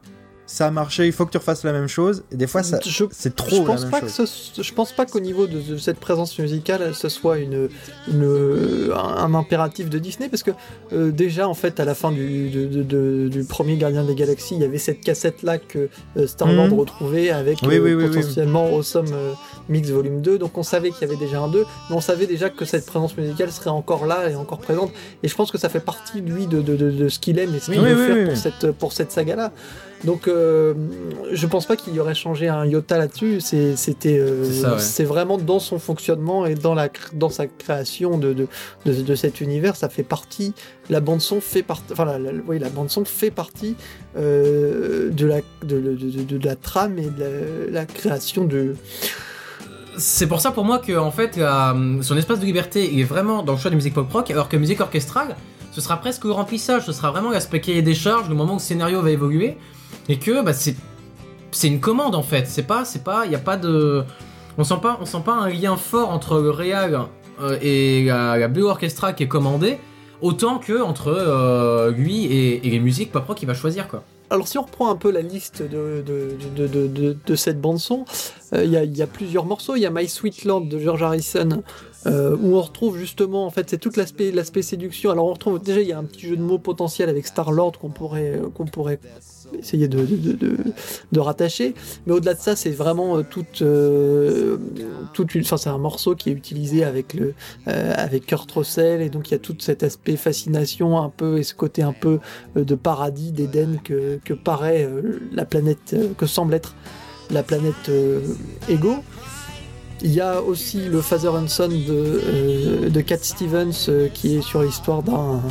ça a marché, il faut que tu refasses la même chose. Et des fois, ça, c'est trop je la pense même pas chose. que ce- je pense pas qu'au niveau de, de cette présence musicale ce soit une, une- un, un impératif de Disney parce que euh, déjà en fait à la fin du, de- de- de- du premier Gardien des Galaxies il y avait cette cassette là que euh, Star Wars Mhm. retrouvait avec Oui, euh, oui, oui, oui. potentiellement Awesome euh, Mix Volume 2 donc on savait qu'il y avait déjà un 2 mais on savait déjà que cette présence musicale serait encore là et encore présente et je pense que ça fait partie lui de, de, ce qu'il aime et ce qu'il veut faire pour cette pour cette saga là donc, euh, je pense pas qu'il y aurait changé un iota là-dessus. C'est, c'était, euh, C'est ça, ouais. c'est vraiment dans son fonctionnement et dans la, dans sa création de, de, de, de cet univers. Ça fait partie. La bande son fait partie. Enfin, la, la- oui, la bande son fait partie euh, de la, de, la trame et de la, la création de. C'est pour ça pour moi que en fait son espace de liberté est vraiment dans le choix de musique pop rock alors que musique orchestrale ce sera presque le remplissage, ce sera vraiment l'aspect cahier des charges, le moment où le scénario va évoluer, et que bah, c'est une commande en fait. C'est pas, c'est pas, il y a pas de, on sent pas, on sent pas un lien fort entre le réal euh, et la, BO orchestra qui est commandée, autant que entre euh, lui et, les musiques pop rock qu'il va choisir quoi. Alors si on reprend un peu la liste de, cette bande son, euh, il y, a, il plusieurs morceaux. Il y a My Sweet Land de George Harrison, où on retrouve justement, en fait, c'est tout l'aspect séduction. Alors on retrouve déjà, il y a un petit jeu de mots potentiel avec Star Lord qu'on pourrait qu'on pourrait essayer de, de, de, rattacher. Mais au-delà de ça, c'est vraiment euh, toute, euh, toute une. Enfin, c'est un morceau qui est utilisé avec le euh, avec et donc il y a tout cet aspect fascination un peu et ce côté un peu euh, de paradis, d'Éden que, que paraît euh, la planète, euh, que semble être la planète euh, Ego. Il y a aussi le Father and Son de, euh, de Cat Stevens euh, qui est sur l'histoire d'un,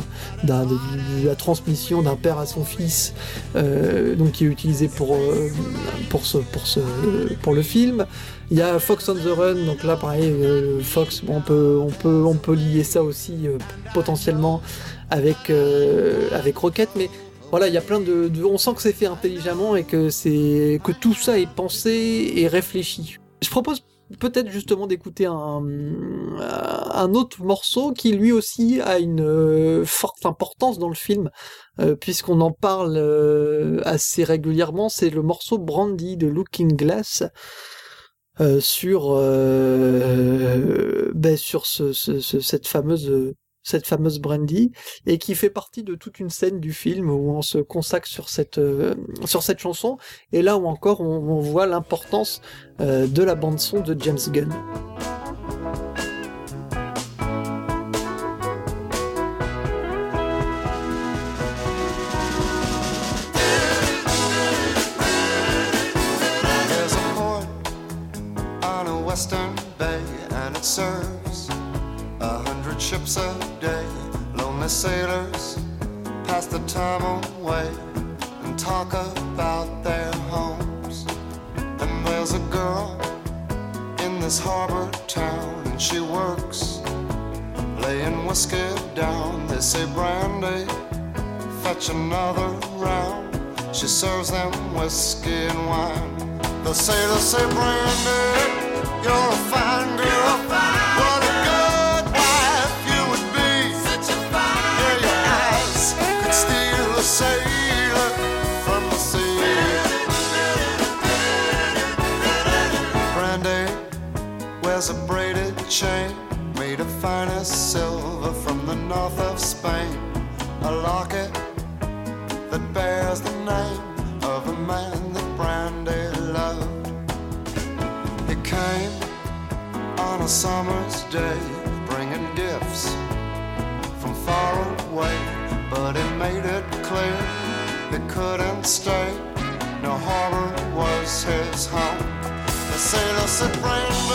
d'un- de, la transmission d'un père à son fils, euh, donc qui est utilisé pour, euh, pour, ce, pour, ce, pour le film. Il y a Fox on the Run, donc là pareil, euh, Fox, on, peut, on, peut, on peut lier ça aussi euh, potentiellement avec, avec Rocket, mais voilà, il y a plein de, de- On sent que c'est fait intelligemment et que, c'est, que tout ça est pensé et réfléchi. Je propose peut-être justement d'écouter un, autre morceau qui lui aussi a une euh, forte importance dans le film, euh, puisqu'on en parle euh, assez régulièrement. C'est le morceau Brandy de Looking Glass. sur ben, cette fameuse cette fameuse Brandy et qui fait partie de toute une scène du film où on se consacre sur cette euh, chanson et là où encore on, voit l'importance euh, de la bande son de James Gunn. Day. Lonely sailors pass the time away and talk about their homes. And there's a girl in this harbor town, and she works laying whiskey down. They say brandy, fetch another round. She serves them whiskey and wine. The sailors say, they say Brandy, you're a fine girl. Chain made of finest silver from the north of Spain. A locket that bears the name of a man that Brandy loved. He came on a summer's day, bringing gifts from far away, but he made it clear he couldn't stay. No harbor was his home. The sailor said, Brandy,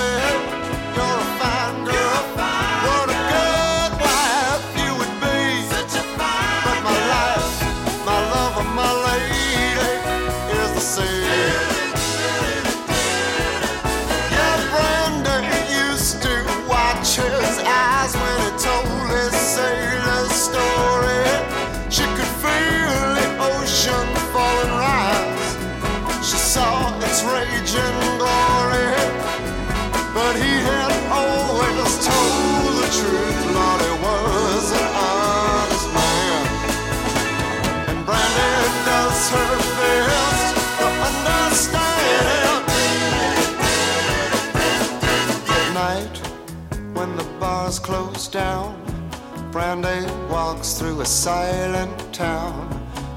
Brandy walks through a silent town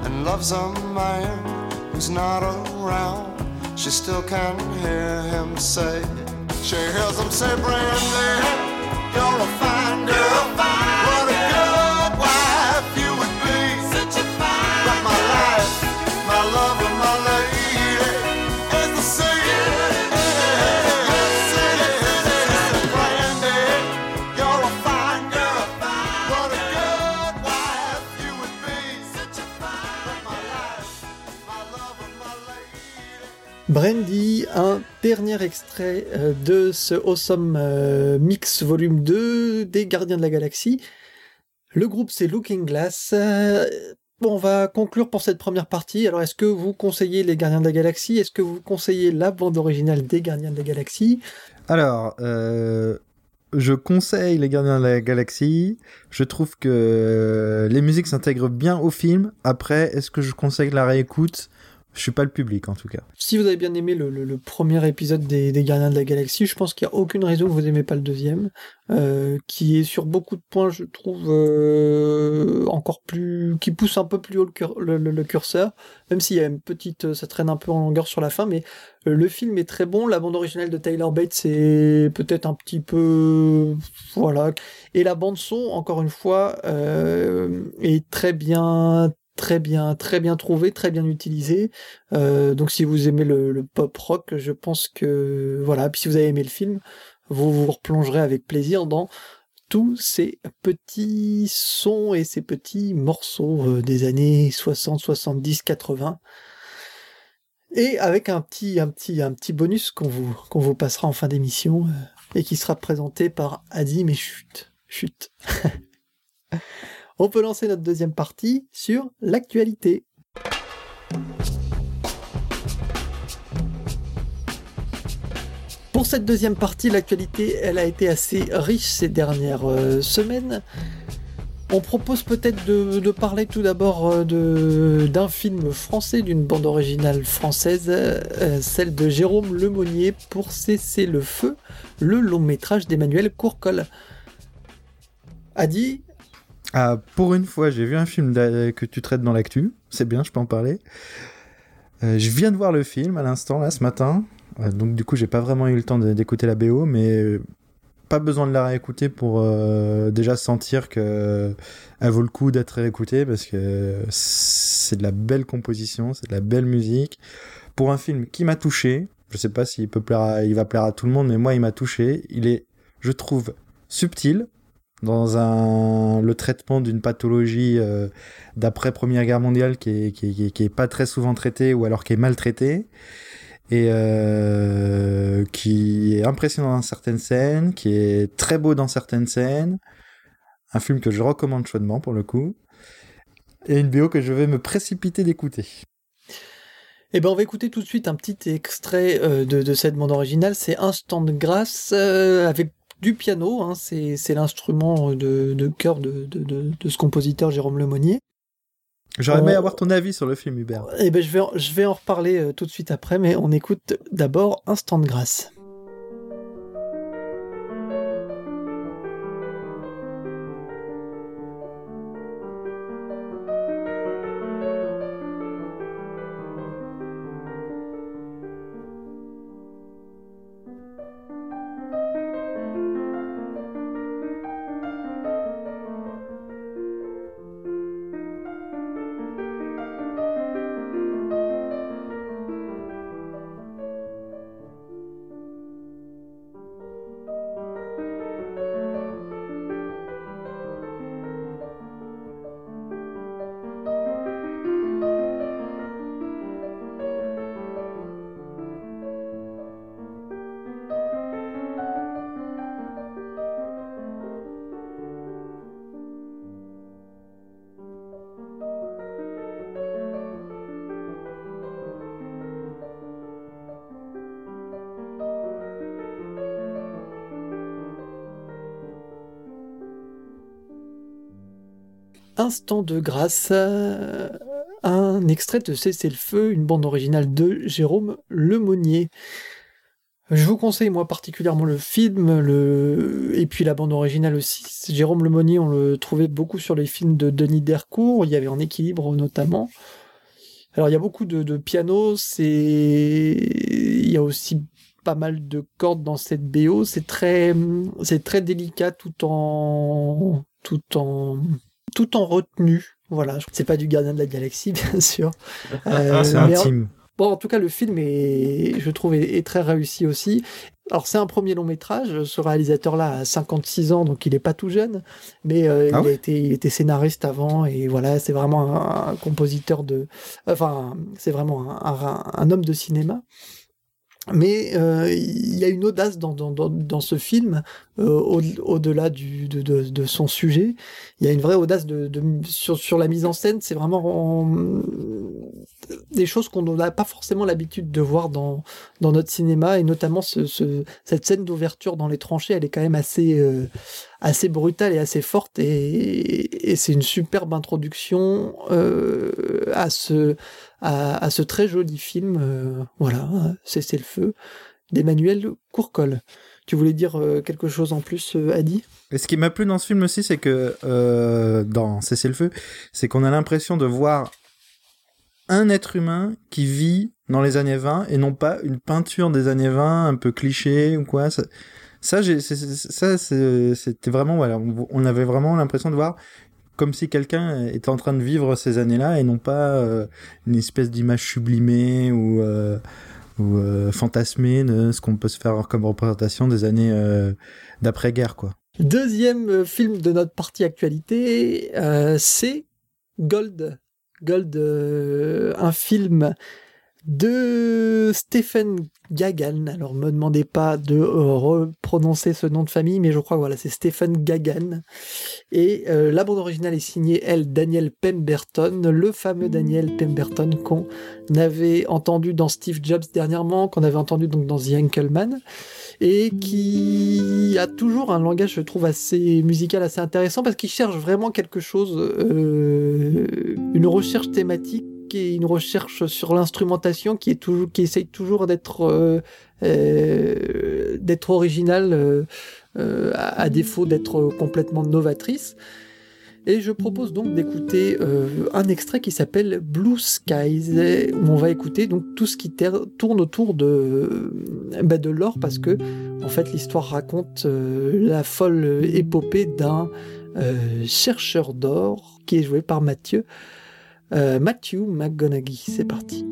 and loves a man who's not around. She still can hear him say, she hears him say, Brandy, you're a fine girl. Lady. Brandy, un dernier extrait euh, de ce Awesome euh, Mix Volume 2 des Gardiens de la Galaxie. Le groupe, c'est Looking Glass. Euh, on va conclure pour cette première partie. Alors, est-ce que vous conseillez les Gardiens de la Galaxie? Est-ce que vous conseillez la bande originale des Gardiens de la Galaxie? Alors, je conseille Les Gardiens de la Galaxie. Je trouve que les musiques s'intègrent bien au film. Après, est-ce que je conseille la réécoute? Je suis pas le public en tout cas. Si vous avez bien aimé le, premier épisode des, Gardiens de la Galaxie, je pense qu'il n'y a aucune raison que vous n'aimez pas le deuxième, euh, qui est sur beaucoup de points, je trouve, euh, encore plus, qui pousse un peu plus haut le curseur, même s'il y a une petite, ça traîne un peu en longueur sur la fin, mais euh, le film est très bon. La bande originale de Tyler Bates c'est peut-être un petit peu, voilà, et la bande son, encore une fois, euh, est très bien. Très bien, très bien trouvée, très bien utilisée. Euh, donc si vous aimez le, le pop rock, je pense que voilà. Puis si vous avez aimé le film, vous vous replongerez avec plaisir dans tous ces petits sons et ces petits morceaux euh, des années 60, 70, 80. Et avec un petit, un petit, un petit bonus qu'on vous, qu'on vous passera en fin d'émission euh, et qui sera présenté par Adi, mais chut, chut. [LAUGHS] On peut lancer notre deuxième partie sur l'actualité. Pour cette deuxième partie, l'actualité, elle a été assez riche ces dernières euh, semaines. On propose peut-être de, parler tout d'abord euh, d'un film français, d'une bande originale française, euh, celle de Jérôme Lemonnier pour Cesser le feu, le long métrage d'Emmanuel Courcol. Adi, Ah, pour une fois, j'ai vu un film que tu traites dans l'actu. C'est bien, je peux en parler. Euh, je viens de voir le film à l'instant, là, ce matin. Euh, donc, du coup, j'ai pas vraiment eu le temps d'écouter la BO, mais euh, pas besoin de la réécouter pour déjà sentir que elle vaut le coup d'être réécoutée parce que c'est de la belle composition, c'est de la belle musique. Pour un film qui m'a touché, je sais pas s'il peut plaire il va plaire à tout le monde, mais moi, il m'a touché. Il est, je trouve, subtil dans un le traitement d'une pathologie euh, d'après Première Guerre mondiale qui est, qui, qui qui est pas très souvent traitée ou alors qui est maltraitée et euh, qui est impressionnant dans certaines scènes, qui est très beau dans certaines scènes. Un film que je recommande chaudement pour le coup. Et une BO que je vais me précipiter d'écouter. Eh ben, on va écouter tout de suite un petit extrait euh, de, de cette bande originale. C'est Instant de grâce avec du piano. hein. C'est l'instrument de, de cœur de, de, de, de ce compositeur Jérôme Lemonnier. J'aurais aimé On- avoir ton avis sur le film, Hubert. Eh ben, je vais, en- je vais en reparler euh, tout de suite après, mais on écoute d'abord Instant de grâce. Instant de grâce, euh, un extrait de Cessez le feu, une bande originale de Jérôme Lemonnier. Je vous conseille moi particulièrement le film, le et puis la bande originale aussi. Jérôme Lemonnier, on le trouvait beaucoup sur les films de Denis Dercourt. Il y avait En équilibre notamment. Alors il y a beaucoup de, de piano, c'est il y a aussi pas mal de cordes dans cette BO. C'est très c'est très délicat tout en tout en tout en retenue. Voilà, c'est pas du Gardien de la Galaxie [LAUGHS] bien sûr. [LAUGHS] Euh, C'est en- intime. Bon, en tout cas, le film est, je trouve, est, est très réussi aussi. Alors, c'est un premier long métrage. Ce réalisateur-là a 56 ans, donc il n'est pas tout jeune. Mais euh, Ah il, a été, il était scénariste avant. Et voilà, c'est vraiment un, un compositeur de. Enfin, c'est vraiment un, un- un homme de cinéma. Mais euh, il y a une audace dans, dans, dans, dans ce film, euh, au- au-delà du, de, de, de son sujet. Il y a une vraie audace de, de, sur, sur la mise en scène. C'est vraiment en- des choses qu'on n'a pas forcément l'habitude de voir dans, dans notre cinéma, et notamment ce, ce, cette scène d'ouverture dans les tranchées, elle est quand même assez, euh, assez brutale et assez forte, et, et c'est une superbe introduction euh, à ce à, ce très joli film. euh, voilà, Cessez le feu d'Emmanuel Courcol. Tu voulais dire euh, quelque chose en plus, euh, Adi? Et ce qui m'a plu dans ce film aussi, c'est que dans Cessez le feu, c'est qu'on a l'impression de voir un être humain qui vit dans les années 20 et non pas une peinture des années 20 un peu cliché ou quoi. Ça, ça, c'était vraiment, voilà, on avait vraiment l'impression de voir comme si quelqu'un était en train de vivre ces années-là et non pas euh, une espèce d'image sublimée ou, euh, euh, fantasmée de ce qu'on peut se faire comme représentation des années d'après-guerre, quoi. Deuxième film de notre partie actualité, c'est Gold. Gold, un film de Stephen Gagan. Alors, me demandez pas de euh, reprononcer ce nom de famille, mais je crois que voilà, c'est Stephen Gagan. Et euh, la bande originale est signée, elle, Daniel Pemberton, le fameux Daniel Pemberton qu'on avait entendu dans Steve Jobs dernièrement, qu'on avait entendu donc dans The Anchorman et qui a toujours un langage, je trouve, assez musical, assez intéressant, parce qu'il cherche vraiment quelque chose, euh, une recherche thématique une recherche sur l'instrumentation qui est toujours, qui essaye toujours d'être euh, euh, d'être originale euh, à, défaut d'être complètement novatrice. Et je propose donc d'écouter un extrait qui s'appelle Blue Skies, où on va écouter donc tout ce qui tourne autour de, bah, de l'or, parce que en fait l'histoire raconte la folle épopée d'un chercheur d'or qui est joué par Mathieu, Matthew McGonaghy. C'est parti.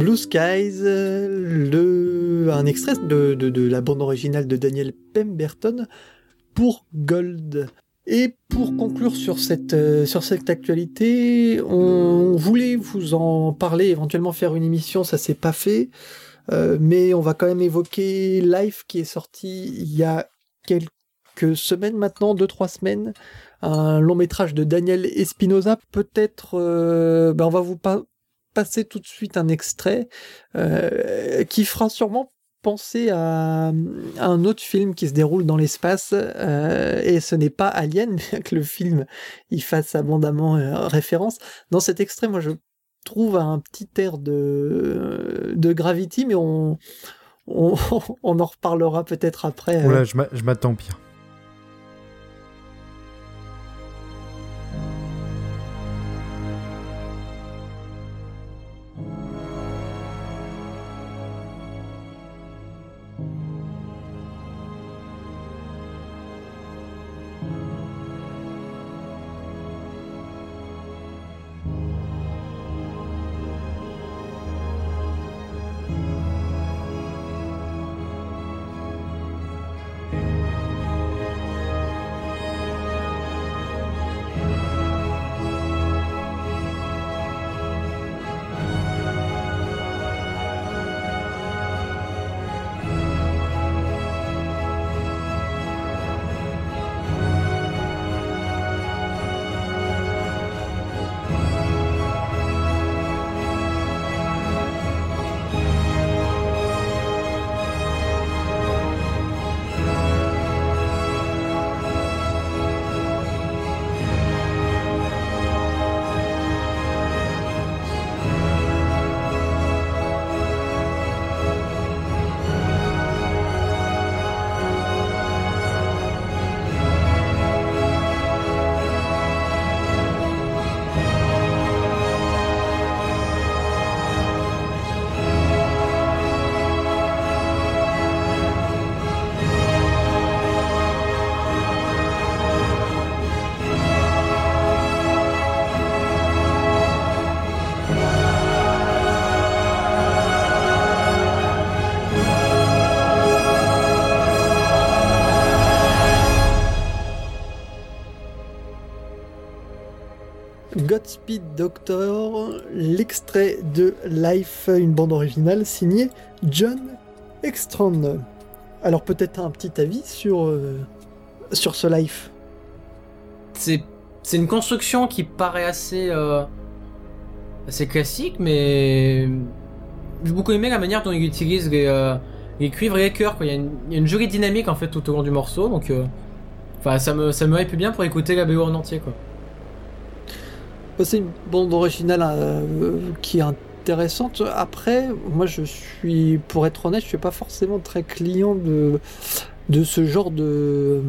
Blue Skies, un extrait de, de, la bande originale de Daniel Pemberton pour Gold. Et pour conclure sur cette, euh, sur cette actualité, on voulait vous en parler, éventuellement faire une émission, ça s'est pas fait, Euh, mais on va quand même évoquer Life qui est sorti il y a quelques semaines maintenant, deux trois semaines, un long métrage de Daniel Espinosa. Peut-être, euh, ben on va vous pa- passer tout de suite un extrait euh, qui fera sûrement penser à, un autre film qui se déroule dans l'espace euh, et ce n'est pas Alien [LAUGHS] bien que le film y fasse abondamment euh, référence dans cet extrait moi je trouve un petit air de de Gravity mais on on, [LAUGHS] on en reparlera peut-être après. Voilà, je m'attends pire. Doctor, l'extrait de Life, une bande originale signée John Extrand. Alors peut-être un petit avis sur, euh, ce Life? C'est une construction qui paraît assez euh, assez classique, mais j'ai beaucoup aimé la manière dont il utilise les, euh, les cuivres et les chœurs. quoi. Il y, a une, jolie dynamique en fait tout au long du morceau, donc ça me ça me bien pour écouter la BO en entier. C'est une bande originale euh, qui est intéressante. Après, moi je suis, pour être honnête, je suis pas forcément très client de, de ce genre de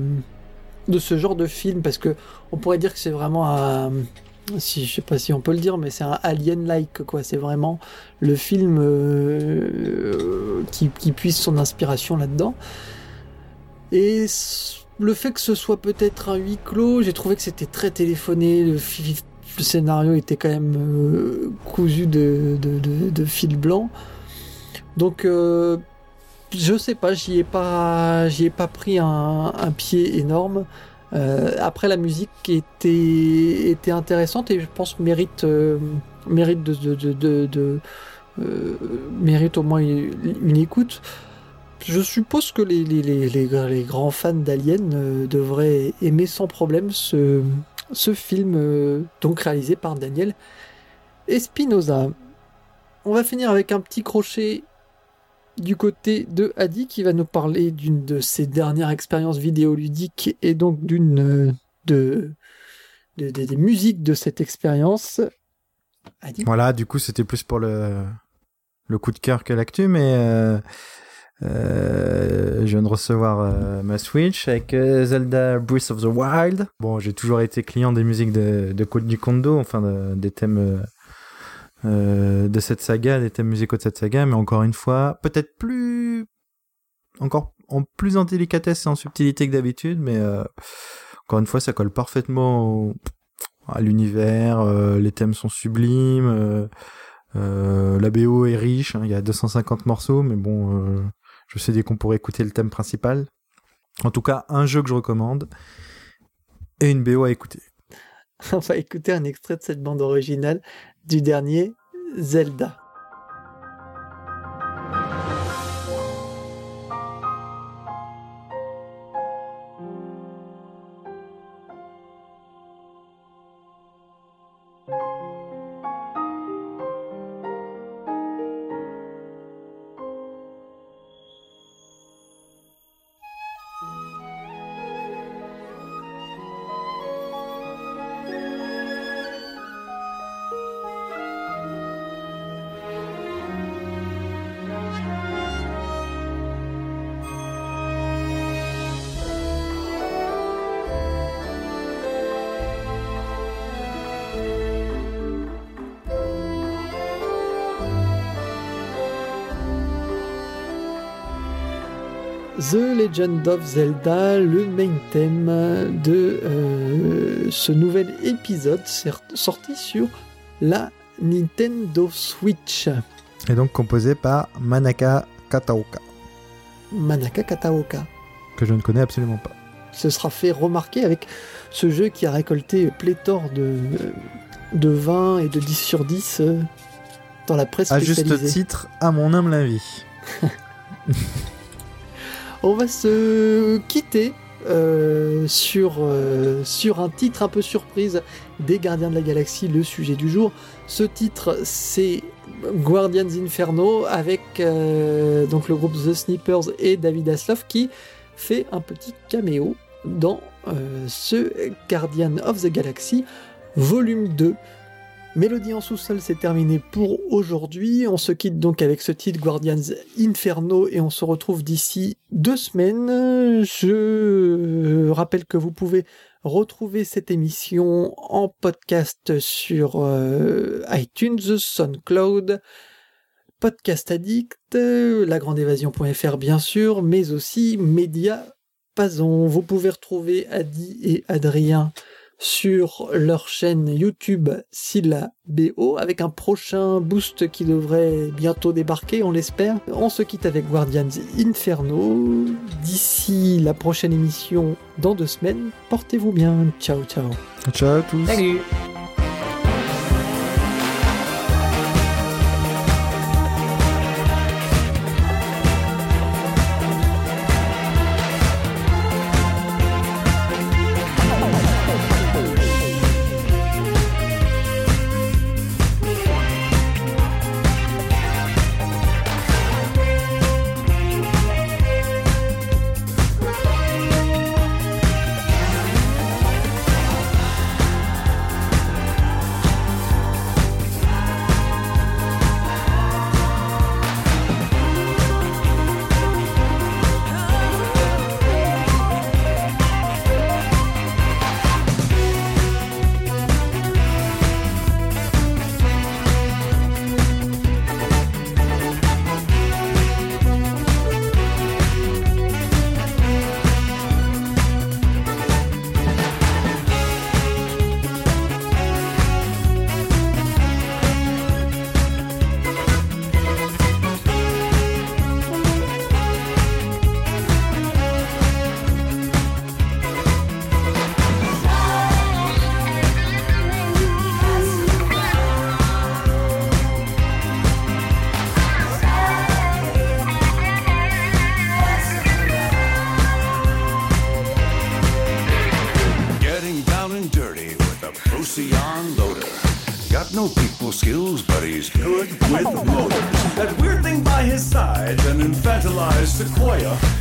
de ce genre de film parce que on pourrait dire que c'est vraiment un si je sais pas si on peut le dire mais c'est un alien like quoi c'est vraiment le film euh, qui, qui puise son inspiration là-dedans et le fait que ce soit peut-être un huis clos j'ai trouvé que c'était très téléphoné le, le scénario était quand même euh, cousu de, fil blanc donc euh, je sais pas, j'y ai pas, j'y ai pas pris un, pied énorme. Euh, après, la musique était, était intéressante et je pense mérite, mérite de, mérite au moins une, écoute. Je suppose que les, les, grands fans d'Alien devraient aimer sans problème ce, ce film, euh, donc réalisé par Daniel Espinosa. On va finir avec un petit crochet du côté de Adi qui va nous parler d'une de ses dernières expériences vidéoludiques et donc d'une euh, de, de- de- des musiques de cette expérience. Voilà, du coup, c'était plus pour le, le coup de cœur que l'actu, mais euh, euh, je viens de recevoir euh, ma Switch avec euh, Zelda Breath of the Wild. Bon, j'ai toujours été client des musiques de, de du Kondo, enfin de- des thèmes euh, de cette saga, des thèmes musicaux de cette saga, mais encore une fois, peut-être plus, encore en plus en délicatesse et en subtilité que d'habitude, mais encore une fois, ça colle parfaitement au- à l'univers, les thèmes sont sublimes, la BO est riche, hein, il y a 250 morceaux, mais bon, je sais dès qu'on pourrait écouter le thème principal. En tout cas, un jeu que je recommande et une BO à écouter. [LAUGHS] On va écouter un extrait de cette bande originale du dernier Zelda. Legend of Zelda, le main thème de euh, ce nouvel épisode sorti sur la Nintendo Switch. Et donc composé par Manaka Kataoka, Manaka Kataoka. que je ne connais absolument pas. se sera fait remarquer avec ce jeu qui a récolté pléthore de, de 20 et de 10 sur 10 euh, dans la presse À juste titre, à mon humble avis. [LAUGHS] On va se quitter euh, sur, euh, sur un titre un peu surprise des Gardiens de la Galaxie, le sujet du jour. Ce titre, c'est Guardians Inferno avec euh, donc le groupe The Snippers et David Hasselhoff qui fait un petit caméo dans ce Guardian of the Galaxy volume 2. Mélodie en sous-sol, c'est terminé pour aujourd'hui. On se quitte donc avec ce titre Guardians Inferno et on se retrouve d'ici deux semaines. Je rappelle que vous pouvez retrouver cette émission en podcast sur euh, iTunes, SoundCloud, Podcast Addict, lagrandeévasion.fr bien sûr, mais aussi Média Pazon. Vous pouvez retrouver Adi et Adrien sur leur chaîne YouTube Silla BO avec un prochain boost qui devrait bientôt débarquer, on l'espère. On se quitte avec Guardians Inferno. D'ici la prochaine émission dans deux semaines, portez-vous bien. Ciao ciao. Ciao à tous. Salut sequoia.